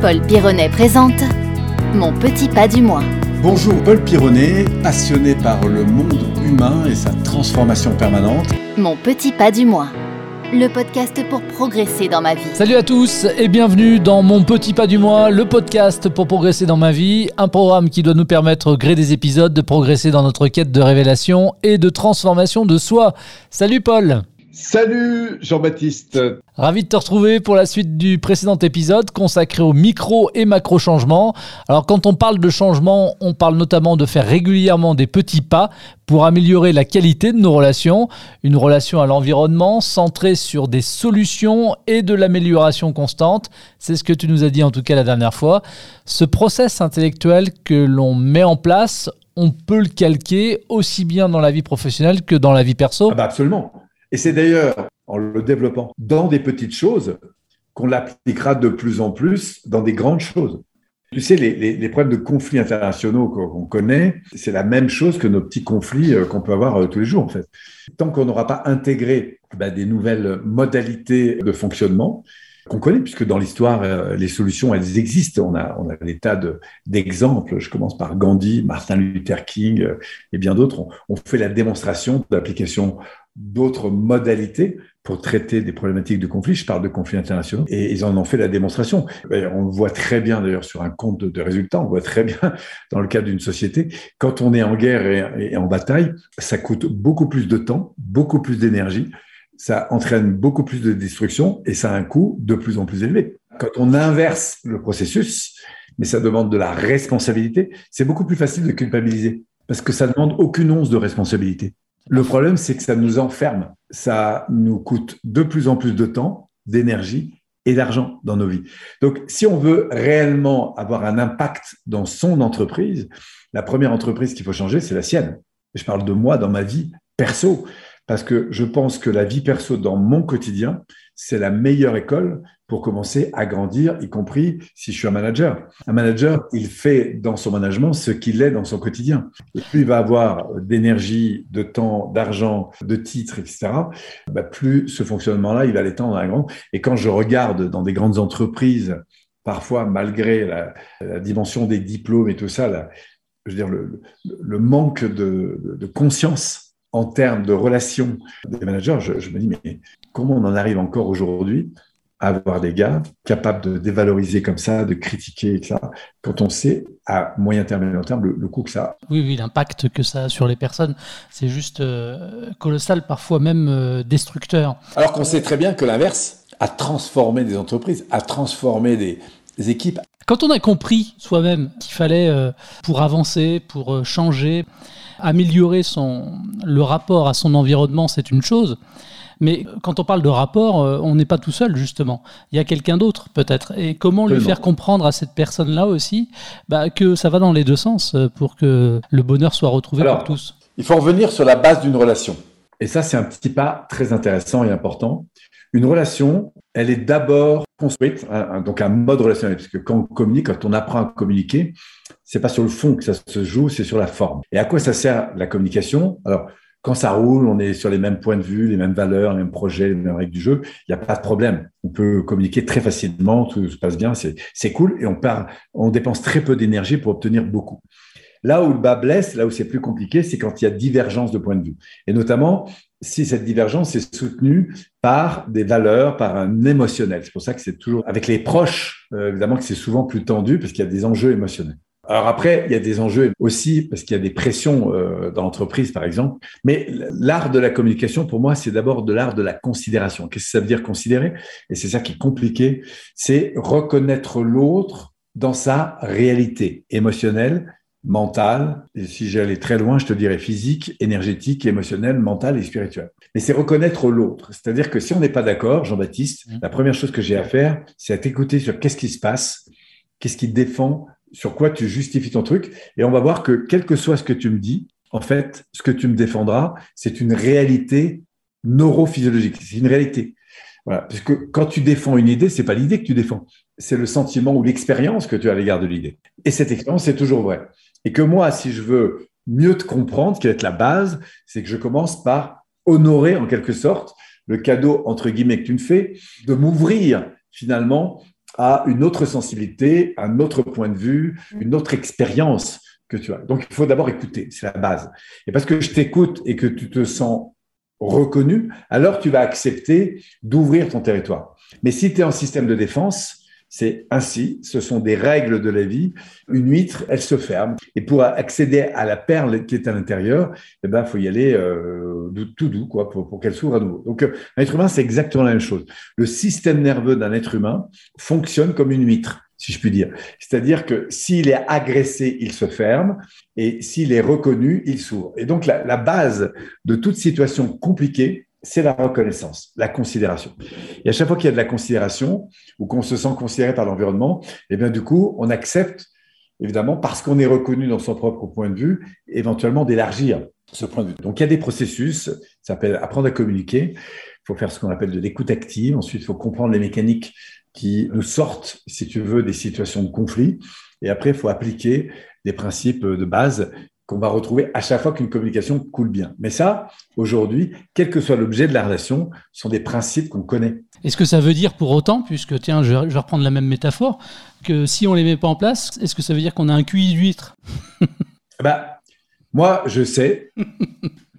Paul Pironnet présente Mon petit pas du mois. Bonjour, Paul Pironnet, passionné par le monde humain et sa transformation permanente. Mon petit pas du mois. Le podcast pour progresser dans ma vie. Salut à tous et bienvenue dans Mon Petit Pas du Mois, le podcast pour progresser dans ma vie, un programme qui doit nous permettre, au gré des épisodes, de progresser dans notre quête de révélation et de transformation de soi. Salut Paul Salut Jean-Baptiste. Ravi de te retrouver pour la suite du précédent épisode consacré aux micro et macro changements. Alors quand on parle de changement, on parle notamment de faire régulièrement des petits pas pour améliorer la qualité de nos relations, une relation à l'environnement centrée sur des solutions et de l'amélioration constante. C'est ce que tu nous as dit en tout cas la dernière fois. Ce process intellectuel que l'on met en place, on peut le calquer aussi bien dans la vie professionnelle que dans la vie perso. Ah bah absolument. Et c'est d'ailleurs en le développant dans des petites choses qu'on l'appliquera de plus en plus dans des grandes choses. Tu sais, les, problèmes de conflits internationaux qu'on connaît, c'est la même chose que nos petits conflits euh, qu'on peut avoir euh, tous les jours, en fait. Tant qu'on n'aura pas intégré bah, des nouvelles modalités de fonctionnement, qu'on connaît, puisque dans l'histoire, euh, les solutions, elles existent. On a, on a des tas d'exemples. Je commence par Gandhi, Martin Luther King et bien d'autres. On, fait la démonstration d'application d'autres modalités pour traiter des problématiques de conflit. Je parle de conflits internationaux et ils en ont fait la démonstration. On voit très bien d'ailleurs sur un compte de résultats. On voit très bien dans le cadre d'une société. Quand on est en guerre et, en bataille, ça coûte beaucoup plus de temps, beaucoup plus d'énergie. Ça entraîne beaucoup plus de destruction et ça a un coût de plus en plus élevé. Quand on inverse le processus, mais ça demande de la responsabilité, c'est beaucoup plus facile de culpabiliser parce que ça demande aucune once de responsabilité. Le problème, c'est que ça nous enferme. Ça nous coûte de plus en plus de temps, d'énergie et d'argent dans nos vies. Donc, si on veut réellement avoir un impact dans son entreprise, la première entreprise qu'il faut changer, c'est la sienne. Je parle de moi dans ma vie perso, parce que je pense que la vie perso dans mon quotidien, c'est la meilleure école pour commencer à grandir, y compris si je suis un manager. Un manager, il fait dans son management ce qu'il est dans son quotidien. Plus il va avoir d'énergie, de temps, d'argent, de titres, etc., bah, plus ce fonctionnement-là, il va l'étendre à un grand. Et quand je regarde dans des grandes entreprises, parfois malgré la, dimension des diplômes et tout ça, je veux dire, le, manque de, conscience en termes de relations des managers, je, je me dis, mais comment on en arrive encore aujourd'hui avoir des gars capables de dévaloriser comme ça, de critiquer, etc., quand on sait à moyen terme et long terme le, coût que ça a. Oui, oui, l'impact que ça a sur les personnes, c'est juste euh, colossal, parfois même euh, destructeur. Alors qu'on sait très bien que l'inverse a transformé des entreprises, a transformé des, équipes. Quand on a compris soi-même qu'il fallait, euh, pour avancer, pour changer, améliorer son, le rapport à son environnement, c'est une chose. Mais quand on parle de rapport, euh, on n'est pas tout seul, justement. Il y a quelqu'un d'autre, peut-être. Et comment lui faire comprendre à cette personne-là aussi bah, que ça va dans les deux sens euh, pour que le bonheur soit retrouvé pour tous? Il faut revenir sur la base d'une relation. Et ça, c'est un petit pas très intéressant et important. Une relation, elle est d'abord construite, hein, donc un mode relationnel, parce que quand on communique, quand on apprend à communiquer, c'est pas sur le fond que ça se joue, c'est sur la forme. Et à quoi ça sert la communication? Alors, quand ça roule, on est sur les mêmes points de vue, les mêmes valeurs, les mêmes projets, les mêmes règles du jeu. Il n'y a pas de problème. On peut communiquer très facilement, tout se passe bien, c'est cool et on, on dépense très peu d'énergie pour obtenir beaucoup. Là où le bas blesse, là où c'est plus compliqué, c'est quand il y a divergence de points de vue. Et notamment, si cette divergence est soutenue par des valeurs, par un émotionnel. C'est pour ça que c'est toujours avec les proches, euh, évidemment que c'est souvent plus tendu parce qu'il y a des enjeux émotionnels. Alors après, il y a des enjeux aussi parce qu'il y a des pressions euh, dans l'entreprise, par exemple. Mais l'art de la communication, pour moi, c'est d'abord de l'art de la considération. Qu'est-ce que ça veut dire considérer? Et c'est ça qui est compliqué. C'est reconnaître l'autre dans sa réalité émotionnelle, mentale. Et si j'allais très loin, je te dirais physique, énergétique, émotionnelle, mentale et spirituelle. Mais c'est reconnaître l'autre. C'est-à-dire que si on n'est pas d'accord, Jean-Baptiste, mmh. la première chose que j'ai à faire, c'est à t'écouter sur qu'est-ce qui se passe, qu'est-ce qui défend sur quoi tu justifies ton truc. Et on va voir que quel que soit ce que tu me dis, en fait, ce que tu me défendras, c'est une réalité neurophysiologique. C'est une réalité. Voilà. Parce que quand tu défends une idée, c'est pas l'idée que tu défends. C'est le sentiment ou l'expérience que tu as à l'égard de l'idée. Et cette expérience, c'est toujours vrai. Et que moi, si je veux mieux te comprendre, qui est la base, c'est que je commence par honorer en quelque sorte le cadeau, entre guillemets, que tu me fais, de m'ouvrir finalement a une autre sensibilité, un autre point de vue, une autre expérience que tu as. Donc, il faut d'abord écouter, c'est la base. Et parce que je t'écoute et que tu te sens reconnu, alors tu vas accepter d'ouvrir ton territoire. Mais si tu es en système de défense, c'est ainsi, ce sont des règles de la vie. Une huître, elle se ferme. Et pour accéder à la perle qui est à l'intérieur, eh ben, faut y aller euh, tout doux, quoi, pour, qu'elle s'ouvre à nouveau. Donc, un être humain, c'est exactement la même chose. Le système nerveux d'un être humain fonctionne comme une huître si je puis dire. C'est-à-dire que s'il est agressé, il se ferme, et s'il est reconnu, il s'ouvre. Et donc la, base de toute situation compliquée, c'est la reconnaissance, la considération. Et à chaque fois qu'il y a de la considération ou qu'on se sent considéré par l'environnement, eh bien du coup, on accepte, évidemment, parce qu'on est reconnu dans son propre point de vue, éventuellement d'élargir ce point de vue. Donc il y a des processus, ça s'appelle apprendre à communiquer. Il faut faire ce qu'on appelle de l'écoute active. Ensuite, il faut comprendre les mécaniques qui nous sortent, si tu veux, des situations de conflit. Et après, il faut appliquer des principes de base qu'on va retrouver à chaque fois qu'une communication coule bien. Mais ça, aujourd'hui, quel que soit l'objet de la relation, sont des principes qu'on connaît. Est-ce que ça veut dire pour autant, puisque tiens, je vais reprendre la même métaphore, que si on les met pas en place, est-ce que ça veut dire qu'on a un QI d'huître? Bah, Moi, je sais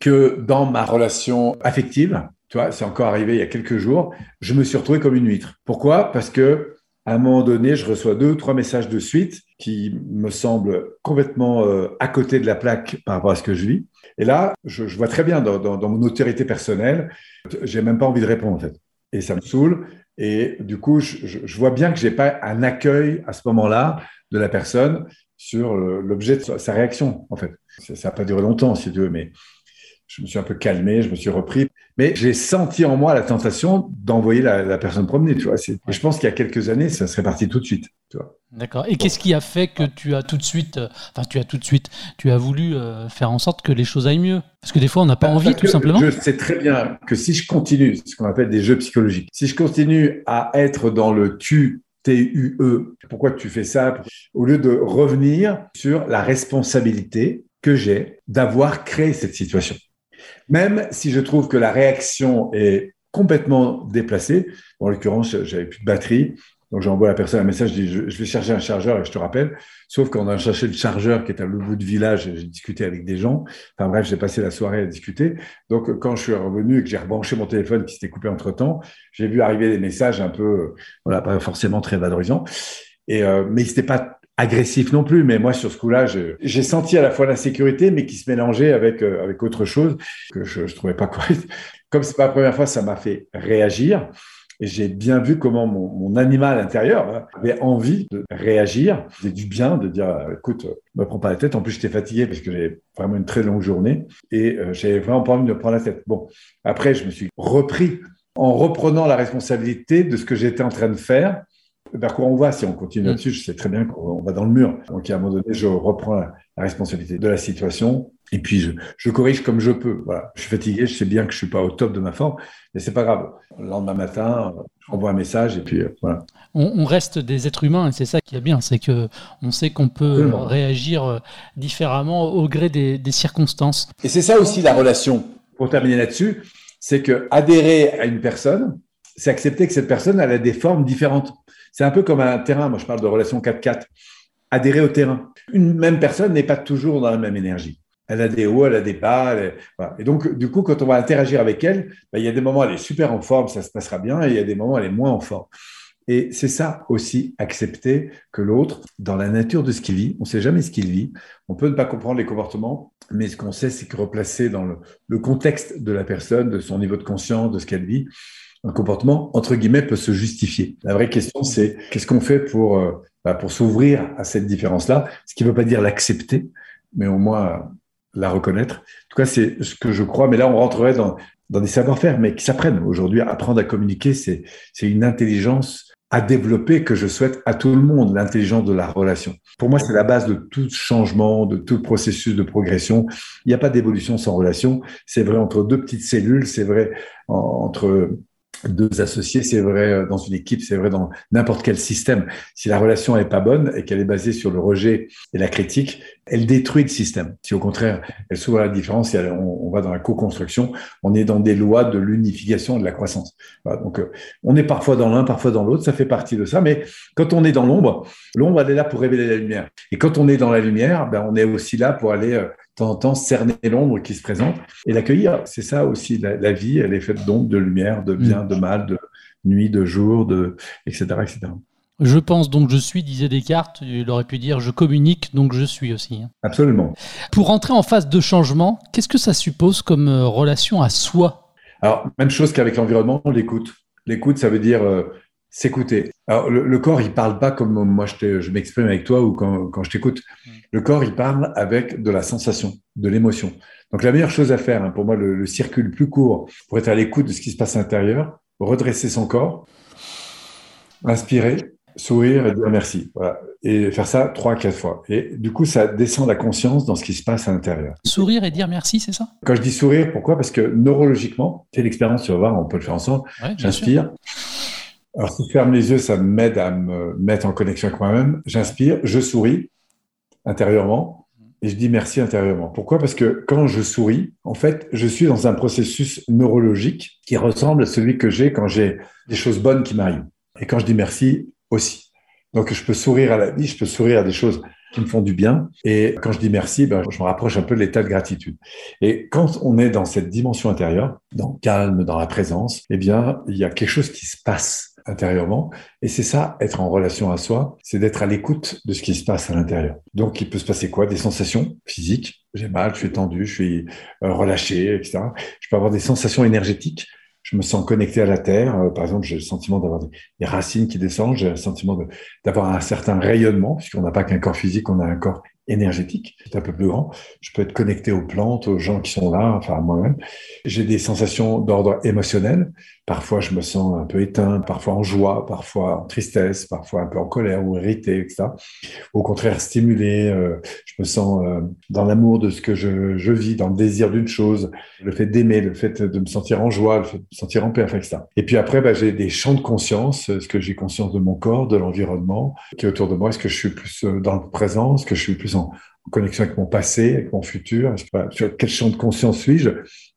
que dans ma relation affective, tu vois, c'est encore arrivé il y a quelques jours, je me suis retrouvé comme une huître. Pourquoi? Parce que à un moment donné, je reçois deux ou trois messages de suite qui me semblent complètement euh, à côté de la plaque par rapport à ce que je vis. Et là, je, vois très bien dans, mon autorité personnelle, j'ai même pas envie de répondre en fait. Et ça me saoule. Et du coup, je, je vois bien que j'ai pas un accueil à ce moment-là de la personne sur l'objet de sa réaction en fait. Ça n'a pas duré longtemps si tu veux, mais je me suis un peu calmé, je me suis repris. Mais j'ai senti en moi la tentation d'envoyer la, personne promener, tu vois. Et je pense qu'il y a quelques années, ça serait parti tout de suite, tu vois. D'accord. Et qu'est-ce qui a fait que tu as tout de suite, euh, enfin, tu as tout de suite, tu as voulu euh, faire en sorte que les choses aillent mieux? Parce que des fois, on n'a pas envie, tout simplement. Je sais très bien que si je continue, ce qu'on appelle des jeux psychologiques, si je continue à être dans le tu, T-U-E, pourquoi tu fais ça? Au lieu de revenir sur la responsabilité que j'ai d'avoir créé cette situation. Même si je trouve que la réaction est complètement déplacée, en l'occurrence, j'avais plus de batterie, donc j'envoie à la personne un message, je dis je, vais chercher un chargeur et je te rappelle. Sauf qu'on a cherché le chargeur qui est à l'autre bout du village, j'ai discuté avec des gens. Enfin bref, j'ai passé la soirée à discuter. Donc quand je suis revenu et que j'ai rebranché mon téléphone qui s'était coupé entre temps, j'ai vu arriver des messages un peu, voilà, pas forcément très valorisants. Et euh, mais c'était pas agressif non plus, mais moi sur ce coup-là, j'ai senti à la fois l'insécurité, mais qui se mélangeait avec euh, avec autre chose que je, je trouvais pas correct. Comme c'est pas la première fois, ça m'a fait réagir. Et j'ai bien vu comment mon, animal intérieur hein, avait envie de réagir, c'était du bien, de dire écoute, me prends pas la tête. En plus, j'étais fatigué parce que j'ai vraiment une très longue journée et euh, j'avais vraiment pas envie de me prendre la tête. Bon, après, je me suis repris en reprenant la responsabilité de ce que j'étais en train de faire vers quoi on va si on continue mm. là-dessus. Je sais très bien qu'on va dans le mur. Donc, à un moment donné, je reprends la, responsabilité de la situation et puis je, je, corrige comme je peux. Voilà. Je suis fatigué, je sais bien que je suis pas au top de ma forme, mais c'est pas grave. Le lendemain matin, je envoie un message et puis euh, voilà. On, reste des êtres humains et c'est ça qui est bien, c'est que on sait qu'on peut réagir euh, différemment au gré des, des circonstances. Et c'est ça aussi la relation. Pour terminer là-dessus, c'est que adhérer à une personne, c'est accepter que cette personne elle a des formes différentes. C'est un peu comme un terrain. Moi, je parle de relation 4-4. Adhérer au terrain. Une même personne n'est pas toujours dans la même énergie. Elle a des hauts, elle a des bas. Et donc, du coup, quand on va interagir avec elle, ben, il y a des moments, elle est super en forme, ça se passera bien, et il y a des moments, elle est moins en forme. Et c'est ça aussi, accepter que l'autre, dans la nature de ce qu'il vit, on ne sait jamais ce qu'il vit, on peut ne pas comprendre les comportements, mais ce qu'on sait, c'est que replacer dans le, contexte de la personne, de son niveau de conscience, de ce qu'elle vit, un comportement, entre guillemets, peut se justifier. La vraie question, c'est qu'est-ce qu'on fait pour, euh, bah, pour s'ouvrir à cette différence-là, ce qui ne veut pas dire l'accepter, mais au moins la reconnaître. En tout cas, c'est ce que je crois, mais là, on rentrerait dans, dans des savoir-faire, mais qui s'apprennent. Aujourd'hui, apprendre à communiquer, c'est une intelligence à développer que je souhaite à tout le monde, l'intelligence de la relation. Pour moi, c'est la base de tout changement, de tout processus de progression. Il n'y a pas d'évolution sans relation. C'est vrai entre deux petites cellules, c'est vrai entre deux associés, c'est vrai euh, dans une équipe, c'est vrai dans n'importe quel système. Si la relation n'est pas bonne et qu'elle est basée sur le rejet et la critique, elle détruit le système. Si au contraire, elle s'ouvre à la différence, et on, va dans la co-construction, on est dans des lois de l'unification et de la croissance. donc, euh, on est parfois dans l'un, parfois dans l'autre, ça fait partie de ça. Mais quand on est dans l'ombre, l'ombre, elle est là pour révéler la lumière. Et quand on est dans la lumière, ben, on est aussi là pour aller euh, de temps en temps cerner l'ombre qui se présente et l'accueillir. C'est ça aussi, la, vie, elle est faite d'ombre, de lumière, de bien, de mal, de nuit, de jour, de, etc., etc. Je pense donc je suis, disait Descartes. Il aurait pu dire je communique donc je suis aussi. Hein. Absolument. Pour entrer en phase de changement, qu'est-ce que ça suppose comme euh, relation à soi? Alors, même chose qu'avec l'environnement, l'écoute. L'écoute, ça veut dire euh, s'écouter. Alors, le, corps, il parle pas comme moi je, je m'exprime avec toi ou quand, quand je t'écoute. Mm. Le corps, il parle avec de la sensation, de l'émotion. Donc, la meilleure chose à faire, hein, pour moi, le, le circuit le plus court pour être à l'écoute de ce qui se passe à l'intérieur, redresser son corps, inspirer, sourire et dire merci. Voilà. Et faire ça trois, quatre fois. Et du coup, ça descend la conscience dans ce qui se passe à l'intérieur. Sourire et dire merci, c'est ça? Quand je dis sourire, pourquoi? Parce que neurologiquement, c'est l'expérience, tu vas voir, on peut le faire ensemble. J'inspire. Alors, si je ferme les yeux, ça m'aide à me mettre en connexion avec moi-même. J'inspire, je souris intérieurement et je dis merci intérieurement. Pourquoi? Parce que quand je souris, en fait, je suis dans un processus neurologique qui ressemble à celui que j'ai quand j'ai des choses bonnes qui m'arrivent. Et quand je dis merci, aussi. Donc, je peux sourire à la vie, je peux sourire à des choses qui me font du bien. Et quand je dis merci, ben, je me rapproche un peu de l'état de gratitude. Et quand on est dans cette dimension intérieure, dans le calme, dans la présence, eh bien, il y a quelque chose qui se passe intérieurement. Et c'est ça, être en relation à soi, c'est d'être à l'écoute de ce qui se passe à l'intérieur. Donc, il peut se passer quoi? Des sensations physiques. J'ai mal, je suis tendu, je suis euh, relâché, etc. Je peux avoir des sensations énergétiques je me sens connecté à la terre. Euh, par exemple, j'ai le sentiment d'avoir des, racines qui descendent, j'ai le sentiment d'avoir un certain rayonnement, puisqu'on n'a pas qu'un corps physique, on a un corps énergétique, qui est un peu plus grand. Je peux être connecté aux plantes, aux gens qui sont là, enfin à moi-même. J'ai des sensations d'ordre émotionnel. Parfois, je me sens un peu éteint, parfois en joie, parfois en tristesse, parfois un peu en colère ou irrité, etc. Au contraire, stimulé. Euh, je me sens euh, dans l'amour de ce que je, vis, dans le désir d'une chose, le fait d'aimer, le fait de me sentir en joie, le fait de me sentir en paix, etc. Et puis après, bah, j'ai des champs de conscience. Est-ce que j'ai conscience de mon corps, de l'environnement qui est autour de moi Est-ce que je suis plus euh, dans le présent? Est-ce que je suis plus en, connexion avec mon passé, avec mon futur? Sur quel champ de conscience suis-je?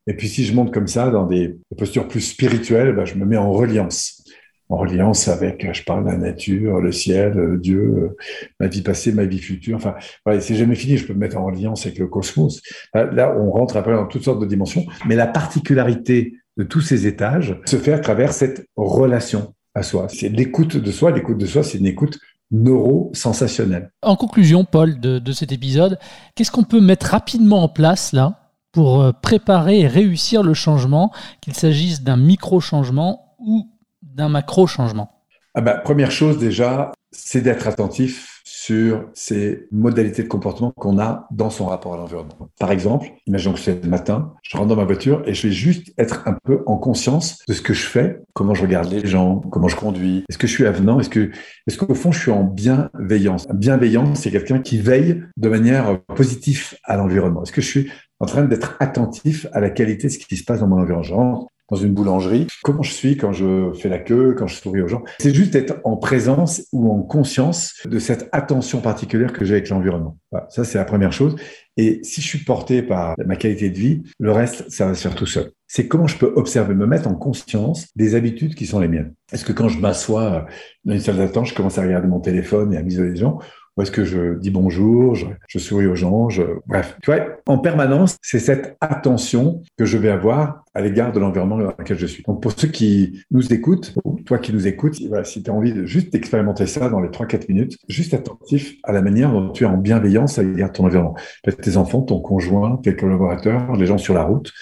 Et puis si je monte comme ça dans des, postures plus spirituelles, ben, je me mets en reliance. En reliance avec, je parle de la nature, le ciel, Dieu, ma vie passée, ma vie future. Enfin, c'est jamais fini, je peux me mettre en reliance avec le cosmos. Là, on rentre après dans toutes sortes de dimensions. Mais la particularité de tous ces étages se fait à travers cette relation à soi. C'est l'écoute de soi. L'écoute de soi, c'est une écoute neuro-sensationnel. En conclusion, Paul, de, cet épisode, qu'est-ce qu'on peut mettre rapidement en place là pour euh, préparer et réussir le changement, qu'il s'agisse d'un micro-changement ou d'un macro-changement ah bah, Première chose déjà, c'est d'être attentif sur ces modalités de comportement qu'on a dans son rapport à l'environnement. Par exemple, imaginons que c'est le matin, je rentre dans ma voiture et je vais juste être un peu en conscience de ce que je fais, comment je regarde les gens, comment je conduis, est-ce que je suis avenant, est-ce que, est-ce qu'au fond je suis en bienveillance? Bienveillance, c'est quelqu'un qui veille de manière positive à l'environnement. Est-ce que je suis en train d'être attentif à la qualité de ce qui se passe dans mon environnement dans une boulangerie, comment je suis quand je fais la queue, quand je souris aux gens. C'est juste être en présence ou en conscience de cette attention particulière que j'ai avec l'environnement. ça, c'est la première chose. Et si je suis porté par ma qualité de vie, le reste, ça va se faire tout seul. C'est comment je peux observer, me mettre en conscience des habitudes qui sont les miennes. Est-ce que quand je m'assois dans une salle d'attente, je commence à regarder mon téléphone et à m'isoler des gens est-ce que je dis bonjour, je, souris aux gens, bref. Tu vois, en permanence, c'est cette attention que je vais avoir à l'égard de l'environnement dans lequel je suis. Donc pour ceux qui nous écoutent, ou toi qui nous écoutes, voilà, si tu as envie de juste expérimenter ça dans les 3-4 minutes, juste attentif à la manière dont tu es en bienveillance à l'égard de ton environnement. Peut-être tes enfants, ton conjoint, tes collaborateurs, les gens sur la route,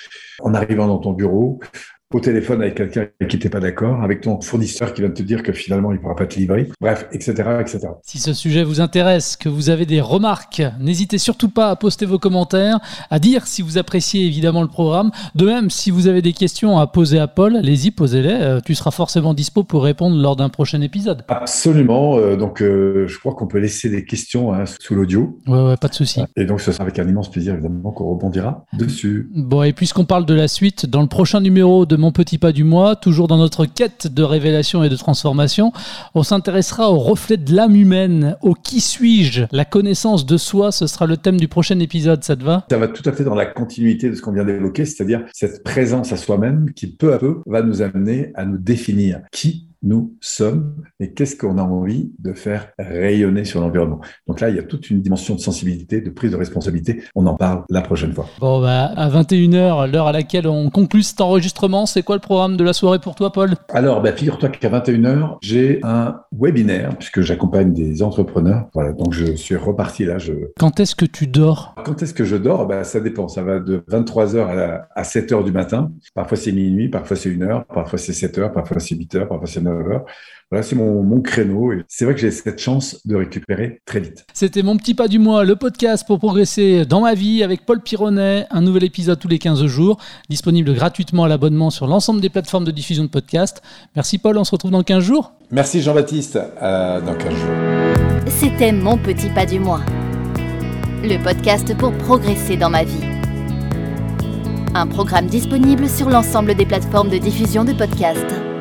en arrivant dans ton bureau, au téléphone avec quelqu'un qui n'était pas d'accord, avec ton fournisseur qui va te dire que finalement il ne pourra pas te livrer, bref, etc., etc. Si ce sujet vous intéresse, que vous avez des remarques, n'hésitez surtout pas à poster vos commentaires, à dire si vous appréciez évidemment le programme. De même, si vous avez des questions à poser à Paul, allez-y, posez-les. Euh, tu seras forcément dispo pour répondre lors d'un prochain épisode. Absolument. Euh, donc, euh, je crois qu'on peut laisser des questions hein, sous l'audio. Ouais, ouais, pas de souci. Et donc, ce sera avec un immense plaisir évidemment qu'on rebondira dessus. Bon, et puisqu'on parle de la suite, dans le prochain numéro de petit pas du mois, toujours dans notre quête de révélation et de transformation. On s'intéressera au reflet de l'âme humaine, au qui suis-je. La connaissance de soi, ce sera le thème du prochain épisode, ça te va? Ça va tout à fait dans la continuité de ce qu'on vient d'évoquer, c'est-à-dire cette présence à soi-même qui peu à peu va nous amener à nous définir qui nous sommes et qu'est-ce qu'on a envie de faire rayonner sur l'environnement? Donc là, il y a toute une dimension de sensibilité, de prise de responsabilité. On en parle la prochaine fois. Bon, bah, à 21h, l'heure à laquelle on conclut cet enregistrement, c'est quoi le programme de la soirée pour toi, Paul? Alors, bah, figure-toi qu'à 21h, j'ai un webinaire puisque j'accompagne des entrepreneurs. Voilà, donc je suis reparti là. Je... Quand est-ce que tu dors? Quand est-ce que je dors? Bah, Ça dépend. Ça va de 23h à, à 7h du matin. Parfois, c'est minuit, parfois, c'est 1h, parfois, c'est 7h, parfois, c'est 8h, parfois, c'est 9h. Voilà, c'est mon, mon, créneau et c'est vrai que j'ai cette chance de récupérer très vite. C'était mon petit pas du mois, le podcast pour progresser dans ma vie avec Paul Pironnet. Un nouvel épisode tous les 15 jours, disponible gratuitement à l'abonnement sur l'ensemble des plateformes de diffusion de podcasts. Merci Paul, on se retrouve dans 15 jours. Merci Jean-Baptiste, dans 15 jours. C'était mon petit pas du mois, le podcast pour progresser dans ma vie. Un programme disponible sur l'ensemble des plateformes de diffusion de podcasts.